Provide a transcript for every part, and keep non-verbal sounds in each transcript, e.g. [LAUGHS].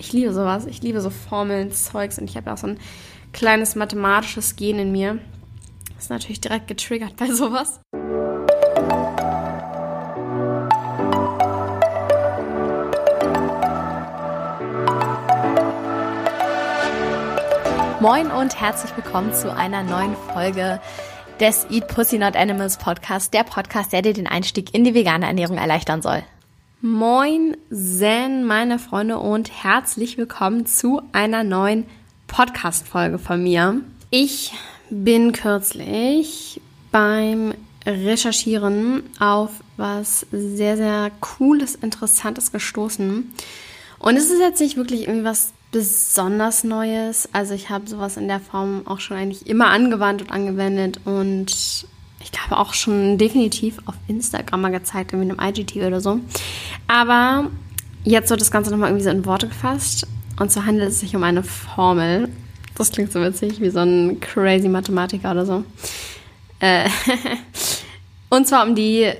Ich liebe sowas. Ich liebe so Formeln, Zeugs und ich habe auch so ein kleines mathematisches Gen in mir. Das ist natürlich direkt getriggert bei sowas. Moin und herzlich willkommen zu einer neuen Folge des Eat Pussy Not Animals Podcast, der Podcast, der dir den Einstieg in die vegane Ernährung erleichtern soll. Moin Zen, meine Freunde und herzlich willkommen zu einer neuen Podcast-Folge von mir. Ich bin kürzlich beim Recherchieren auf was sehr, sehr Cooles, Interessantes gestoßen. Und es ist jetzt nicht wirklich irgendwie was besonders Neues. Also ich habe sowas in der Form auch schon eigentlich immer angewandt und angewendet und ich glaube auch schon definitiv auf Instagram mal gezeigt, irgendwie in einem IGT oder so. Aber jetzt wird das Ganze nochmal irgendwie so in Worte gefasst. Und so handelt es sich um eine Formel. Das klingt so witzig, wie so ein crazy Mathematiker oder so. Äh [LAUGHS] und zwar um die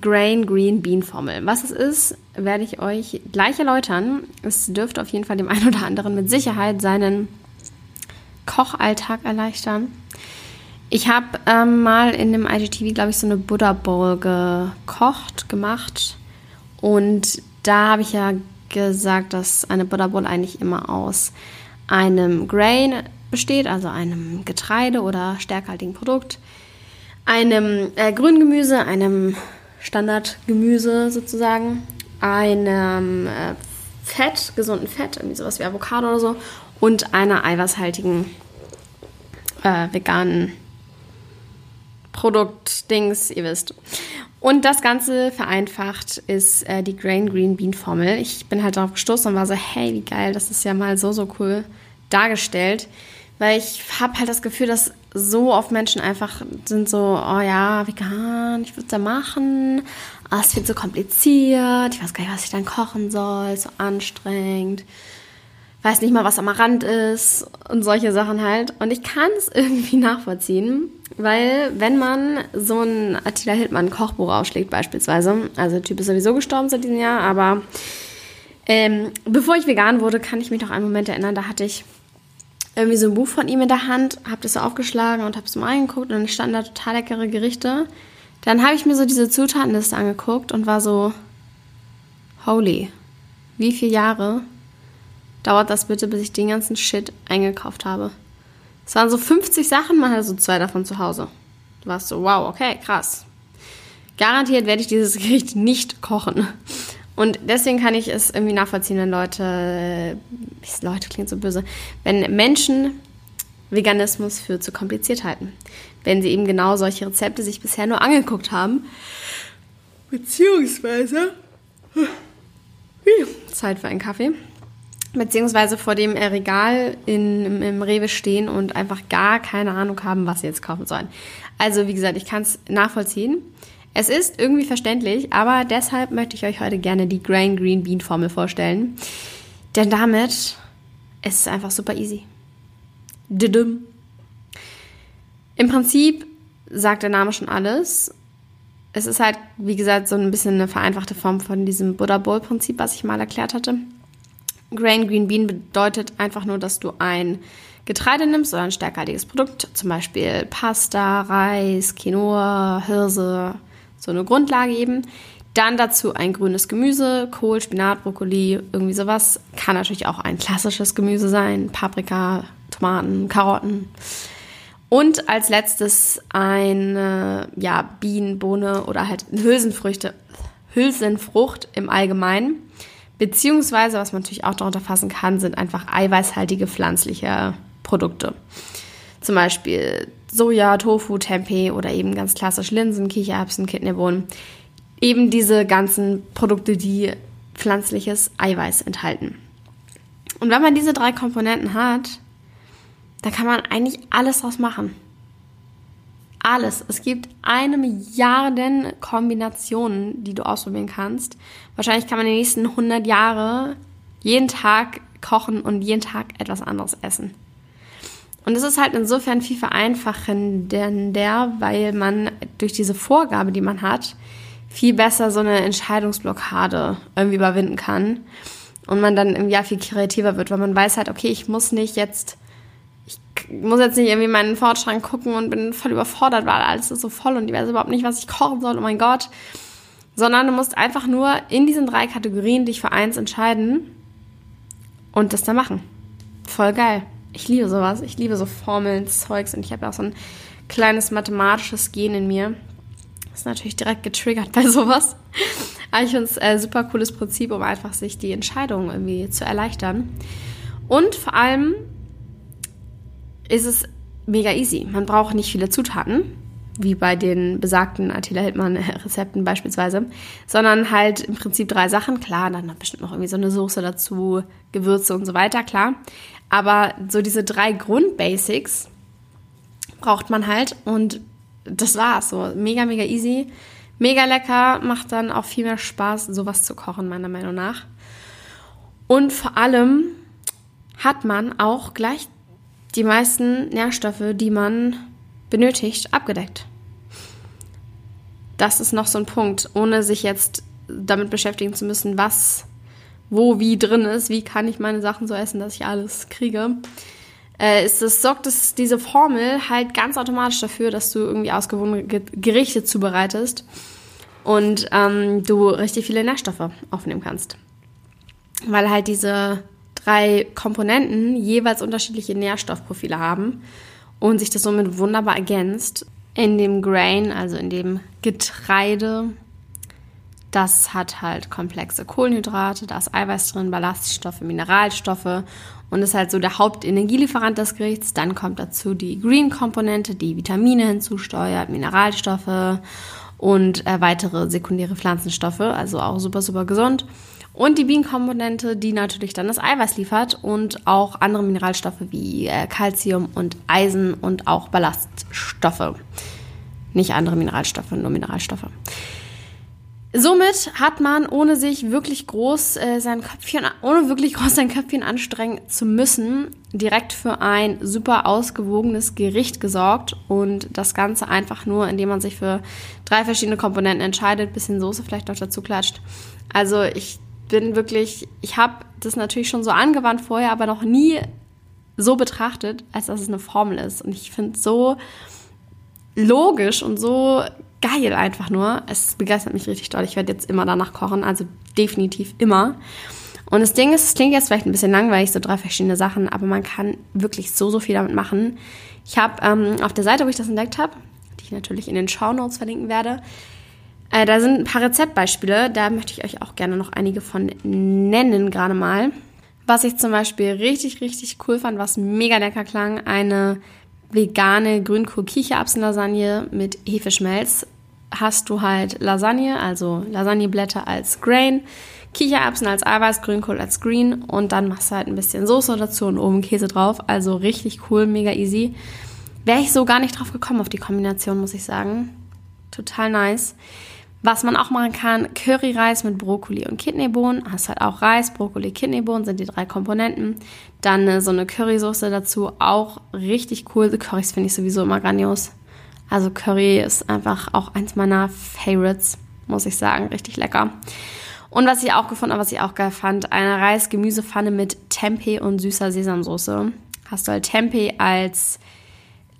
Grain Green Bean Formel. Was es ist, werde ich euch gleich erläutern. Es dürfte auf jeden Fall dem einen oder anderen mit Sicherheit seinen Kochalltag erleichtern. Ich habe ähm, mal in dem IGTV, glaube ich, so eine Buddha Bowl gekocht, gemacht. Und da habe ich ja gesagt, dass eine Buddha Bowl eigentlich immer aus einem Grain besteht, also einem Getreide oder stärkhaltigen Produkt, einem äh, Grüngemüse, einem Standardgemüse sozusagen, einem äh, Fett, gesunden Fett, irgendwie sowas wie Avocado oder so, und einer eiweißhaltigen äh, veganen Produktdings, ihr wisst. Und das Ganze vereinfacht ist äh, die Grain Green Bean Formel. Ich bin halt darauf gestoßen und war so, hey, wie geil, das ist ja mal so, so cool dargestellt. Weil ich habe halt das Gefühl, dass so oft Menschen einfach sind so, oh ja, vegan, ich würde es ja machen, oh, es wird so kompliziert, ich weiß gar nicht, was ich dann kochen soll, so anstrengend, weiß nicht mal, was am Rand ist und solche Sachen halt. Und ich kann es [LAUGHS] irgendwie nachvollziehen, weil wenn man so ein Attila Hildmann Kochbuch ausschlägt beispielsweise, also der Typ ist sowieso gestorben seit diesem Jahr, aber ähm, bevor ich vegan wurde, kann ich mich noch einen Moment erinnern, da hatte ich irgendwie so ein Buch von ihm in der Hand, habe das so aufgeschlagen und habe es mal angeguckt und dann standen da total leckere Gerichte. Dann habe ich mir so diese Zutatenliste angeguckt und war so, holy, wie viele Jahre dauert das bitte, bis ich den ganzen Shit eingekauft habe? Es waren so 50 Sachen, man hatte so zwei davon zu Hause. Du warst so, wow, okay, krass. Garantiert werde ich dieses [LAUGHS] Gericht nicht kochen. Und deswegen kann ich es irgendwie nachvollziehen, wenn Leute, Leute klingt so böse, wenn Menschen Veganismus für zu kompliziert halten. Wenn sie eben genau solche Rezepte sich bisher nur angeguckt haben. Beziehungsweise. [LAUGHS] Zeit für einen Kaffee. Beziehungsweise vor dem Regal in, im, im Rewe stehen und einfach gar keine Ahnung haben, was sie jetzt kaufen sollen. Also, wie gesagt, ich kann es nachvollziehen. Es ist irgendwie verständlich, aber deshalb möchte ich euch heute gerne die Grain Green Bean Formel vorstellen. Denn damit ist es einfach super easy. Didum. Im Prinzip sagt der Name schon alles. Es ist halt, wie gesagt, so ein bisschen eine vereinfachte Form von diesem Buddha Bowl Prinzip, was ich mal erklärt hatte. Grain Green Bean bedeutet einfach nur, dass du ein Getreide nimmst oder ein stärkhaltiges Produkt, zum Beispiel Pasta, Reis, Quinoa, Hirse, so eine Grundlage eben. Dann dazu ein grünes Gemüse, Kohl, Spinat, Brokkoli, irgendwie sowas. Kann natürlich auch ein klassisches Gemüse sein, Paprika, Tomaten, Karotten. Und als letztes eine ja, Bienenbohne oder halt Hülsenfrüchte, Hülsenfrucht im Allgemeinen. Beziehungsweise, was man natürlich auch darunter fassen kann, sind einfach eiweißhaltige pflanzliche Produkte. Zum Beispiel Soja, Tofu, Tempeh oder eben ganz klassisch Linsen, Kichererbsen, Kidneybohnen. Eben diese ganzen Produkte, die pflanzliches Eiweiß enthalten. Und wenn man diese drei Komponenten hat, da kann man eigentlich alles draus machen. Alles. Es gibt eine Milliarden Kombinationen, die du ausprobieren kannst. Wahrscheinlich kann man die nächsten 100 Jahre jeden Tag kochen und jeden Tag etwas anderes essen. Und es ist halt insofern viel vereinfachender, weil man durch diese Vorgabe, die man hat, viel besser so eine Entscheidungsblockade irgendwie überwinden kann. und man dann im Jahr viel kreativer wird, weil man weiß halt, okay, ich muss nicht jetzt, muss jetzt nicht irgendwie meinen Fortschrank gucken und bin voll überfordert, weil alles ist so voll und ich weiß überhaupt nicht, was ich kochen soll, oh mein Gott. Sondern du musst einfach nur in diesen drei Kategorien dich für eins entscheiden und das dann machen. Voll geil. Ich liebe sowas. Ich liebe so Formeln, Zeugs und ich habe auch so ein kleines mathematisches Gen in mir. Das ist natürlich direkt getriggert bei sowas. Aber ich finde es ein äh, super cooles Prinzip, um einfach sich die Entscheidung irgendwie zu erleichtern. Und vor allem ist es mega easy. Man braucht nicht viele Zutaten, wie bei den besagten Attila Hildmann Rezepten beispielsweise, sondern halt im Prinzip drei Sachen. Klar, dann noch bestimmt noch irgendwie so eine Soße dazu, Gewürze und so weiter, klar. Aber so diese drei Grundbasics braucht man halt und das war's. So mega, mega easy. Mega lecker, macht dann auch viel mehr Spaß, sowas zu kochen, meiner Meinung nach. Und vor allem hat man auch gleich die meisten Nährstoffe, die man benötigt, abgedeckt. Das ist noch so ein Punkt, ohne sich jetzt damit beschäftigen zu müssen, was, wo, wie drin ist, wie kann ich meine Sachen so essen, dass ich alles kriege. Äh, ist das, sorgt es, diese Formel halt ganz automatisch dafür, dass du irgendwie ausgewogene Gerichte zubereitest und ähm, du richtig viele Nährstoffe aufnehmen kannst. Weil halt diese drei Komponenten jeweils unterschiedliche Nährstoffprofile haben und sich das somit wunderbar ergänzt. In dem Grain, also in dem Getreide, das hat halt komplexe Kohlenhydrate, da ist Eiweiß drin, Ballaststoffe, Mineralstoffe und ist halt so der Hauptenergielieferant des Gerichts. Dann kommt dazu die Green-Komponente, die Vitamine hinzusteuert, Mineralstoffe und äh, weitere sekundäre Pflanzenstoffe, also auch super, super gesund. Und die Bienenkomponente, die natürlich dann das Eiweiß liefert und auch andere Mineralstoffe wie äh, Calcium und Eisen und auch Ballaststoffe. Nicht andere Mineralstoffe, nur Mineralstoffe. Somit hat man, ohne sich wirklich groß äh, sein Köpfchen, ohne wirklich [LAUGHS] groß sein Köpfchen anstrengen zu müssen, direkt für ein super ausgewogenes Gericht gesorgt und das Ganze einfach nur, indem man sich für drei verschiedene Komponenten entscheidet, bisschen Soße vielleicht noch dazu klatscht. Also ich bin wirklich, ich habe das natürlich schon so angewandt vorher, aber noch nie so betrachtet, als dass es eine Formel ist. Und ich finde es so logisch und so geil einfach nur. Es begeistert mich richtig doll. Ich werde jetzt immer danach kochen, also definitiv immer. Und das Ding ist, es klingt jetzt vielleicht ein bisschen langweilig, so drei verschiedene Sachen, aber man kann wirklich so, so viel damit machen. Ich habe ähm, auf der Seite, wo ich das entdeckt habe, die ich natürlich in den Show Notes verlinken werde, äh, da sind ein paar Rezeptbeispiele. Da möchte ich euch auch gerne noch einige von nennen, gerade mal. Was ich zum Beispiel richtig, richtig cool fand, was mega lecker klang, eine vegane Grünkohl-Kichererbsen-Lasagne mit Hefeschmelz hast du halt Lasagne, also Lasagneblätter als Grain, Kichererbsen als Eiweiß, Grünkohl als Green und dann machst du halt ein bisschen Soße dazu und oben Käse drauf. Also richtig cool, mega easy. Wäre ich so gar nicht drauf gekommen auf die Kombination, muss ich sagen. Total nice. Was man auch machen kann, Curryreis mit Brokkoli und Kidneybohnen. Hast halt auch Reis, Brokkoli, Kidneybohnen sind die drei Komponenten. Dann äh, so eine Currysoße dazu, auch richtig cool. Currys finde ich sowieso immer grandios. Also Curry ist einfach auch eins meiner Favorites, muss ich sagen. Richtig lecker. Und was ich auch gefunden habe, was ich auch geil fand, eine Reis-Gemüsepfanne mit Tempeh und süßer Sesamsoße. Hast du halt Tempeh als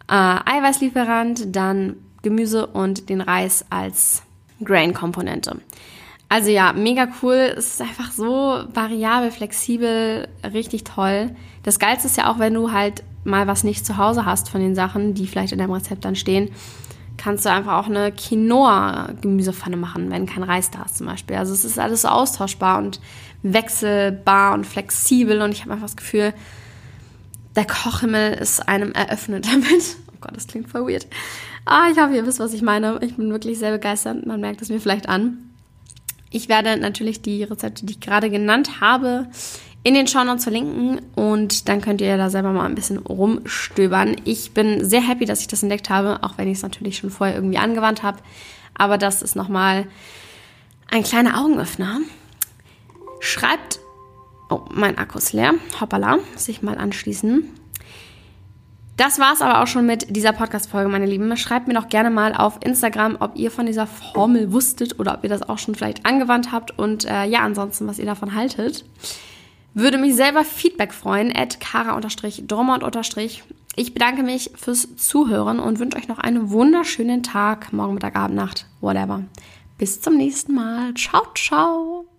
äh, Eiweißlieferant, dann Gemüse und den Reis als Grain-Komponente. Also ja, mega cool. Es ist einfach so variabel, flexibel, richtig toll. Das Geilste ist ja auch, wenn du halt mal was nicht zu Hause hast von den Sachen, die vielleicht in deinem Rezept dann stehen, kannst du einfach auch eine Quinoa-Gemüsepfanne machen, wenn kein Reis da ist zum Beispiel. Also es ist alles so austauschbar und wechselbar und flexibel und ich habe einfach das Gefühl, der Kochhimmel ist einem eröffnet [LAUGHS] damit. Oh Gott, das klingt voll weird. Ah, ich hoffe, ihr wisst, was ich meine. Ich bin wirklich sehr begeistert. Man merkt es mir vielleicht an. Ich werde natürlich die Rezepte, die ich gerade genannt habe, in den Shownotes verlinken und dann könnt ihr da selber mal ein bisschen rumstöbern. Ich bin sehr happy, dass ich das entdeckt habe, auch wenn ich es natürlich schon vorher irgendwie angewandt habe. Aber das ist nochmal ein kleiner Augenöffner. Schreibt, oh, mein Akku ist leer, hoppala, muss ich mal anschließen. Das war es aber auch schon mit dieser Podcast-Folge, meine Lieben. Schreibt mir doch gerne mal auf Instagram, ob ihr von dieser Formel wusstet oder ob ihr das auch schon vielleicht angewandt habt und äh, ja, ansonsten, was ihr davon haltet. Würde mich selber Feedback freuen, at kara-dormont- ich bedanke mich fürs Zuhören und wünsche euch noch einen wunderschönen Tag, morgen, Mittag, Abend, Nacht, whatever. Bis zum nächsten Mal. Ciao, ciao.